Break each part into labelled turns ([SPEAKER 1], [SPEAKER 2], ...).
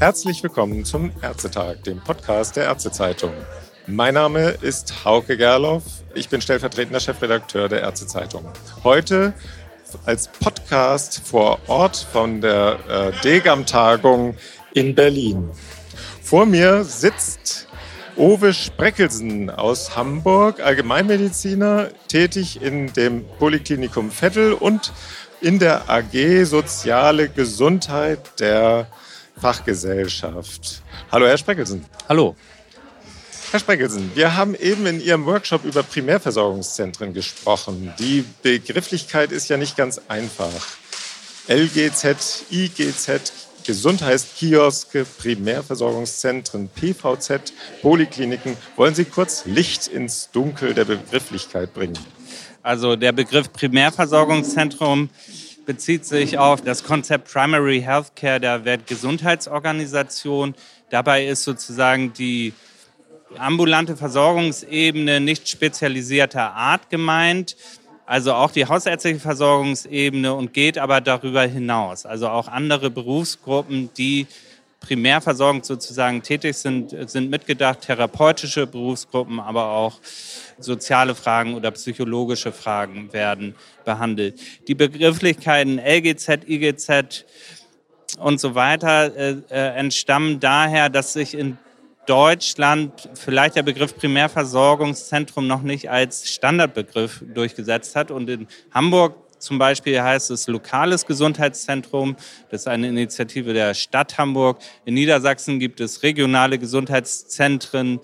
[SPEAKER 1] Herzlich willkommen zum Ärztetag, dem Podcast der Ärztezeitung. Mein Name ist Hauke Gerloff. Ich bin stellvertretender Chefredakteur der Ärztezeitung. Heute als Podcast vor Ort von der äh, Degam-Tagung in Berlin. Vor mir sitzt Owe Spreckelsen aus Hamburg, Allgemeinmediziner, tätig in dem Polyklinikum Vettel und in der AG Soziale Gesundheit der Fachgesellschaft. Hallo, Herr Spreckelsen.
[SPEAKER 2] Hallo.
[SPEAKER 1] Herr Spreckelsen, wir haben eben in Ihrem Workshop über Primärversorgungszentren gesprochen. Die Begrifflichkeit ist ja nicht ganz einfach. LGZ, IGZ, Gesundheitskioske, Primärversorgungszentren, PVZ, Polikliniken. Wollen Sie kurz Licht ins Dunkel der Begrifflichkeit bringen?
[SPEAKER 2] Also der Begriff Primärversorgungszentrum bezieht sich auf das Konzept Primary Healthcare der Weltgesundheitsorganisation. Dabei ist sozusagen die ambulante Versorgungsebene nicht spezialisierter Art gemeint, also auch die hausärztliche Versorgungsebene und geht aber darüber hinaus. Also auch andere Berufsgruppen, die primär versorgend sozusagen tätig sind, sind mitgedacht, therapeutische Berufsgruppen, aber auch soziale Fragen oder psychologische Fragen werden behandelt. Die Begrifflichkeiten LGZ, IGZ und so weiter äh, äh, entstammen daher, dass sich in Deutschland vielleicht der Begriff Primärversorgungszentrum noch nicht als Standardbegriff durchgesetzt hat. Und in Hamburg zum Beispiel heißt es lokales Gesundheitszentrum. Das ist eine Initiative der Stadt Hamburg. In Niedersachsen gibt es regionale Gesundheitszentren.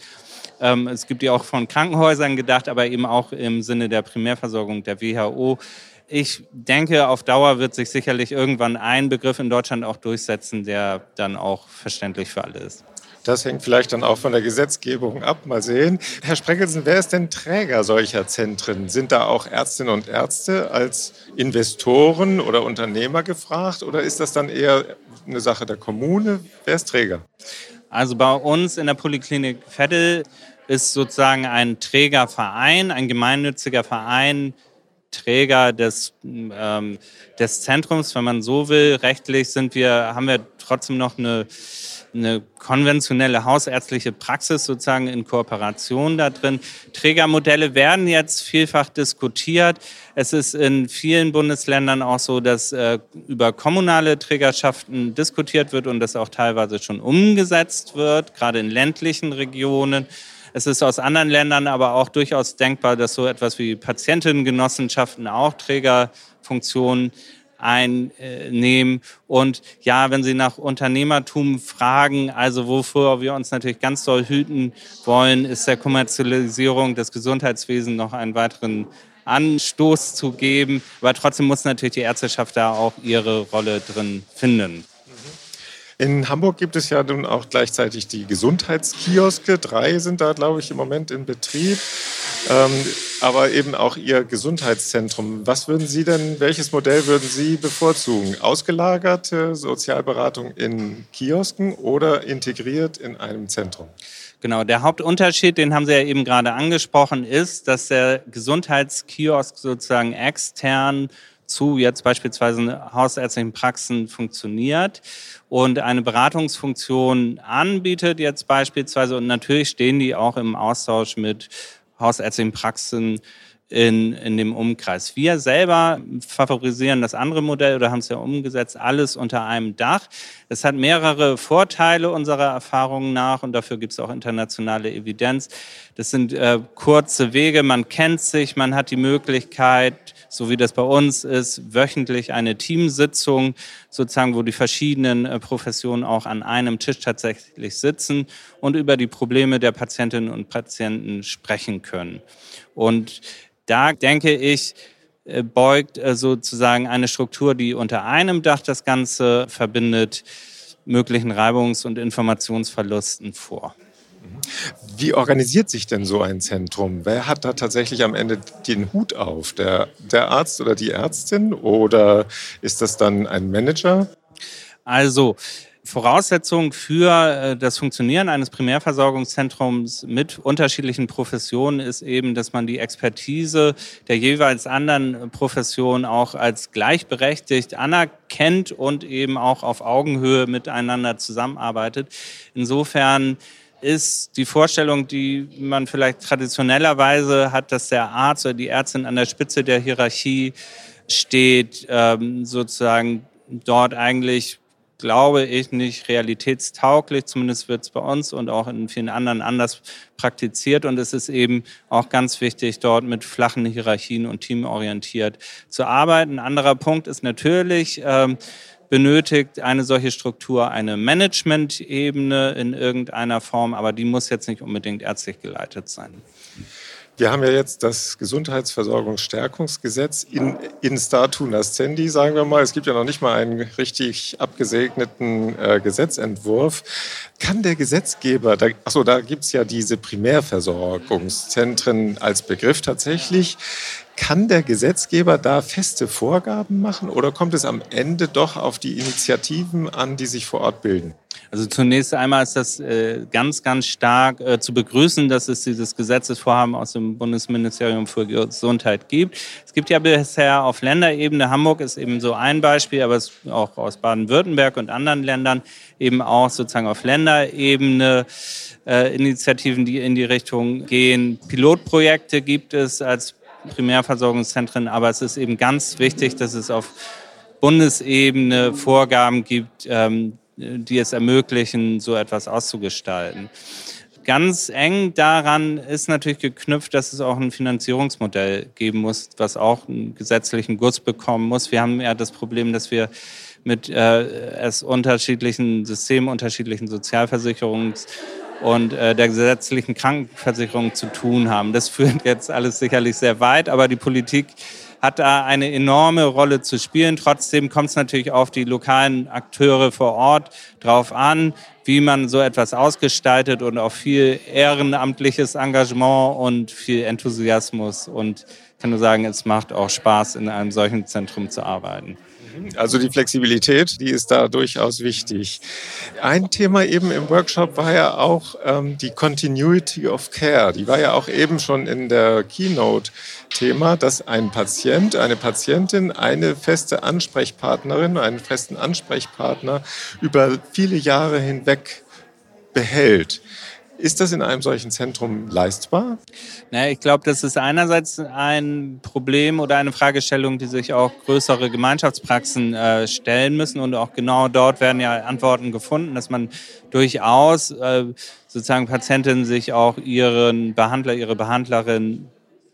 [SPEAKER 2] Ähm, es gibt die auch von Krankenhäusern gedacht, aber eben auch im Sinne der Primärversorgung der WHO. Ich denke, auf Dauer wird sich sicherlich irgendwann ein Begriff in Deutschland auch durchsetzen, der dann auch verständlich für alle ist.
[SPEAKER 1] Das hängt vielleicht dann auch von der Gesetzgebung ab. Mal sehen. Herr Spreckelsen, wer ist denn Träger solcher Zentren? Sind da auch Ärztinnen und Ärzte als Investoren oder Unternehmer gefragt? Oder ist das dann eher eine Sache der Kommune? Wer ist Träger?
[SPEAKER 2] Also bei uns in der Poliklinik Vettel ist sozusagen ein Trägerverein, ein gemeinnütziger Verein, Träger des, ähm, des Zentrums, wenn man so will. Rechtlich sind wir, haben wir trotzdem noch eine eine konventionelle hausärztliche Praxis sozusagen in Kooperation da drin. Trägermodelle werden jetzt vielfach diskutiert. Es ist in vielen Bundesländern auch so, dass äh, über kommunale Trägerschaften diskutiert wird und das auch teilweise schon umgesetzt wird, gerade in ländlichen Regionen. Es ist aus anderen Ländern aber auch durchaus denkbar, dass so etwas wie Patientinnengenossenschaften auch Trägerfunktionen einnehmen. Und ja, wenn Sie nach Unternehmertum fragen, also wovor wir uns natürlich ganz doll hüten wollen, ist der Kommerzialisierung des Gesundheitswesens noch einen weiteren Anstoß zu geben. Aber trotzdem muss natürlich die Ärzteschaft da auch ihre Rolle drin finden.
[SPEAKER 1] In Hamburg gibt es ja nun auch gleichzeitig die Gesundheitskioske. Drei sind da, glaube ich, im Moment in Betrieb. Ähm, aber eben auch Ihr Gesundheitszentrum. Was würden Sie denn, welches Modell würden Sie bevorzugen? Ausgelagerte Sozialberatung in Kiosken oder integriert in einem Zentrum?
[SPEAKER 2] Genau, der Hauptunterschied, den haben Sie ja eben gerade angesprochen, ist, dass der Gesundheitskiosk sozusagen extern zu jetzt beispielsweise hausärztlichen Praxen funktioniert und eine Beratungsfunktion anbietet jetzt beispielsweise. Und natürlich stehen die auch im Austausch mit hausärztlichen Praxen in, in dem Umkreis. Wir selber favorisieren das andere Modell oder haben es ja umgesetzt, alles unter einem Dach. Es hat mehrere Vorteile unserer Erfahrungen nach und dafür gibt es auch internationale Evidenz. Das sind äh, kurze Wege, man kennt sich, man hat die Möglichkeit, so wie das bei uns ist, wöchentlich eine Teamsitzung, sozusagen, wo die verschiedenen äh, Professionen auch an einem Tisch tatsächlich sitzen und über die Probleme der Patientinnen und Patienten sprechen können. Und da denke ich, äh, beugt äh, sozusagen eine Struktur, die unter einem Dach das Ganze verbindet, möglichen Reibungs- und Informationsverlusten vor.
[SPEAKER 1] Wie organisiert sich denn so ein Zentrum? Wer hat da tatsächlich am Ende den Hut auf? Der, der Arzt oder die Ärztin? Oder ist das dann ein Manager?
[SPEAKER 2] Also, Voraussetzung für äh, das Funktionieren eines Primärversorgungszentrums mit unterschiedlichen Professionen ist eben, dass man die Expertise der jeweils anderen Professionen auch als gleichberechtigt anerkennt und eben auch auf Augenhöhe miteinander zusammenarbeitet. Insofern ist die Vorstellung, die man vielleicht traditionellerweise hat, dass der Arzt oder die Ärztin an der Spitze der Hierarchie steht, ähm, sozusagen dort eigentlich glaube ich, nicht realitätstauglich. Zumindest wird es bei uns und auch in vielen anderen anders praktiziert. Und es ist eben auch ganz wichtig, dort mit flachen Hierarchien und teamorientiert zu arbeiten. Ein anderer Punkt ist natürlich, ähm, benötigt eine solche Struktur eine Management-Ebene in irgendeiner Form, aber die muss jetzt nicht unbedingt ärztlich geleitet sein.
[SPEAKER 1] Wir haben ja jetzt das Gesundheitsversorgungsstärkungsgesetz in, in statu nascendi, sagen wir mal. Es gibt ja noch nicht mal einen richtig abgesegneten äh, Gesetzentwurf. Kann der Gesetzgeber, da, achso, da gibt es ja diese Primärversorgungszentren als Begriff tatsächlich. Kann der Gesetzgeber da feste Vorgaben machen oder kommt es am Ende doch auf die Initiativen an, die sich vor Ort bilden?
[SPEAKER 2] Also zunächst einmal ist das äh, ganz, ganz stark äh, zu begrüßen, dass es dieses Gesetzesvorhaben aus dem Bundesministerium für Gesundheit gibt. Es gibt ja bisher auf Länderebene, Hamburg ist eben so ein Beispiel, aber es auch aus Baden-Württemberg und anderen Ländern eben auch sozusagen auf Länderebene äh, Initiativen, die in die Richtung gehen. Pilotprojekte gibt es als Primärversorgungszentren, aber es ist eben ganz wichtig, dass es auf Bundesebene Vorgaben gibt, ähm, die es ermöglichen, so etwas auszugestalten. Ganz eng daran ist natürlich geknüpft, dass es auch ein Finanzierungsmodell geben muss, was auch einen gesetzlichen Guss bekommen muss. Wir haben ja das Problem, dass wir mit äh, es unterschiedlichen Systemen, unterschiedlichen Sozialversicherungs- und äh, der gesetzlichen Krankenversicherung zu tun haben. Das führt jetzt alles sicherlich sehr weit, aber die Politik hat da eine enorme Rolle zu spielen. Trotzdem kommt es natürlich auf die lokalen Akteure vor Ort drauf an, wie man so etwas ausgestaltet und auf viel ehrenamtliches Engagement und viel Enthusiasmus. Und ich kann nur sagen, es macht auch Spaß, in einem solchen Zentrum zu arbeiten.
[SPEAKER 1] Also die Flexibilität, die ist da durchaus wichtig. Ein Thema eben im Workshop war ja auch ähm, die Continuity of Care. Die war ja auch eben schon in der Keynote Thema, dass ein Patient, eine Patientin eine feste Ansprechpartnerin, einen festen Ansprechpartner über viele Jahre hinweg behält. Ist das in einem solchen Zentrum leistbar?
[SPEAKER 2] Ja, ich glaube, das ist einerseits ein Problem oder eine Fragestellung, die sich auch größere Gemeinschaftspraxen äh, stellen müssen. Und auch genau dort werden ja Antworten gefunden, dass man durchaus äh, sozusagen Patientinnen sich auch ihren Behandler, ihre Behandlerin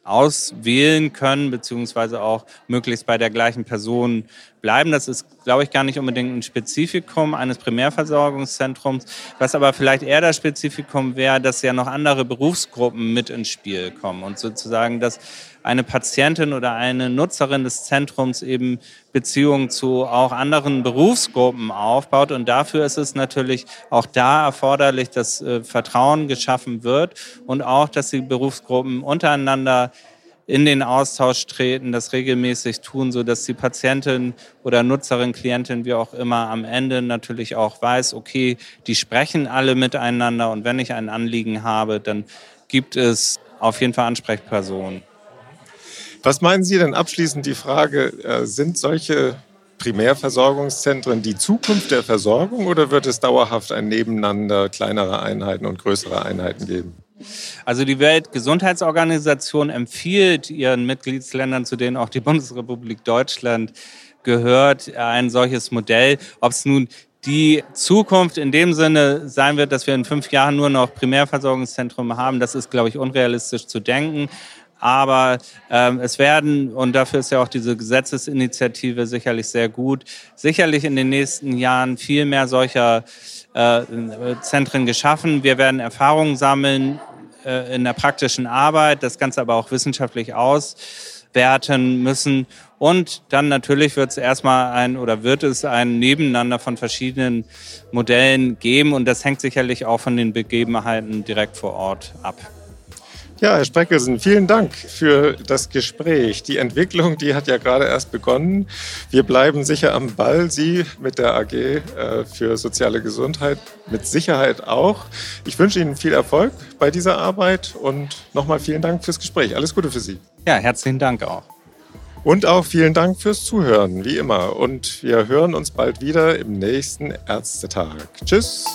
[SPEAKER 2] auswählen können, beziehungsweise auch möglichst bei der gleichen Person bleiben. Das ist, glaube ich, gar nicht unbedingt ein Spezifikum eines Primärversorgungszentrums. Was aber vielleicht eher das Spezifikum wäre, dass ja noch andere Berufsgruppen mit ins Spiel kommen und sozusagen, dass eine Patientin oder eine Nutzerin des Zentrums eben Beziehungen zu auch anderen Berufsgruppen aufbaut. Und dafür ist es natürlich auch da erforderlich, dass äh, Vertrauen geschaffen wird und auch, dass die Berufsgruppen untereinander in den Austausch treten, das regelmäßig tun, so dass die Patientin oder Nutzerin, Klientin, wie auch immer, am Ende natürlich auch weiß, okay, die sprechen alle miteinander und wenn ich ein Anliegen habe, dann gibt es auf jeden Fall Ansprechpersonen.
[SPEAKER 1] Was meinen Sie denn abschließend die Frage, äh, sind solche Primärversorgungszentren die Zukunft der Versorgung oder wird es dauerhaft ein Nebeneinander kleinerer Einheiten und größerer Einheiten geben?
[SPEAKER 2] Also die Weltgesundheitsorganisation empfiehlt ihren Mitgliedsländern, zu denen auch die Bundesrepublik Deutschland gehört, ein solches Modell. Ob es nun die Zukunft in dem Sinne sein wird, dass wir in fünf Jahren nur noch Primärversorgungszentrum haben, das ist, glaube ich, unrealistisch zu denken. Aber ähm, es werden, und dafür ist ja auch diese Gesetzesinitiative sicherlich sehr gut, sicherlich in den nächsten Jahren viel mehr solcher äh, Zentren geschaffen. Wir werden Erfahrungen sammeln äh, in der praktischen Arbeit, das Ganze aber auch wissenschaftlich auswerten müssen. Und dann natürlich wird es erstmal ein oder wird es ein Nebeneinander von verschiedenen Modellen geben. Und das hängt sicherlich auch von den Begebenheiten direkt vor Ort ab.
[SPEAKER 1] Ja, Herr Spreckelsen, vielen Dank für das Gespräch. Die Entwicklung, die hat ja gerade erst begonnen. Wir bleiben sicher am Ball. Sie mit der AG äh, für soziale Gesundheit mit Sicherheit auch. Ich wünsche Ihnen viel Erfolg bei dieser Arbeit und nochmal vielen Dank fürs Gespräch. Alles Gute für Sie.
[SPEAKER 2] Ja, herzlichen Dank auch.
[SPEAKER 1] Und auch vielen Dank fürs Zuhören, wie immer. Und wir hören uns bald wieder im nächsten Ärztetag. Tschüss.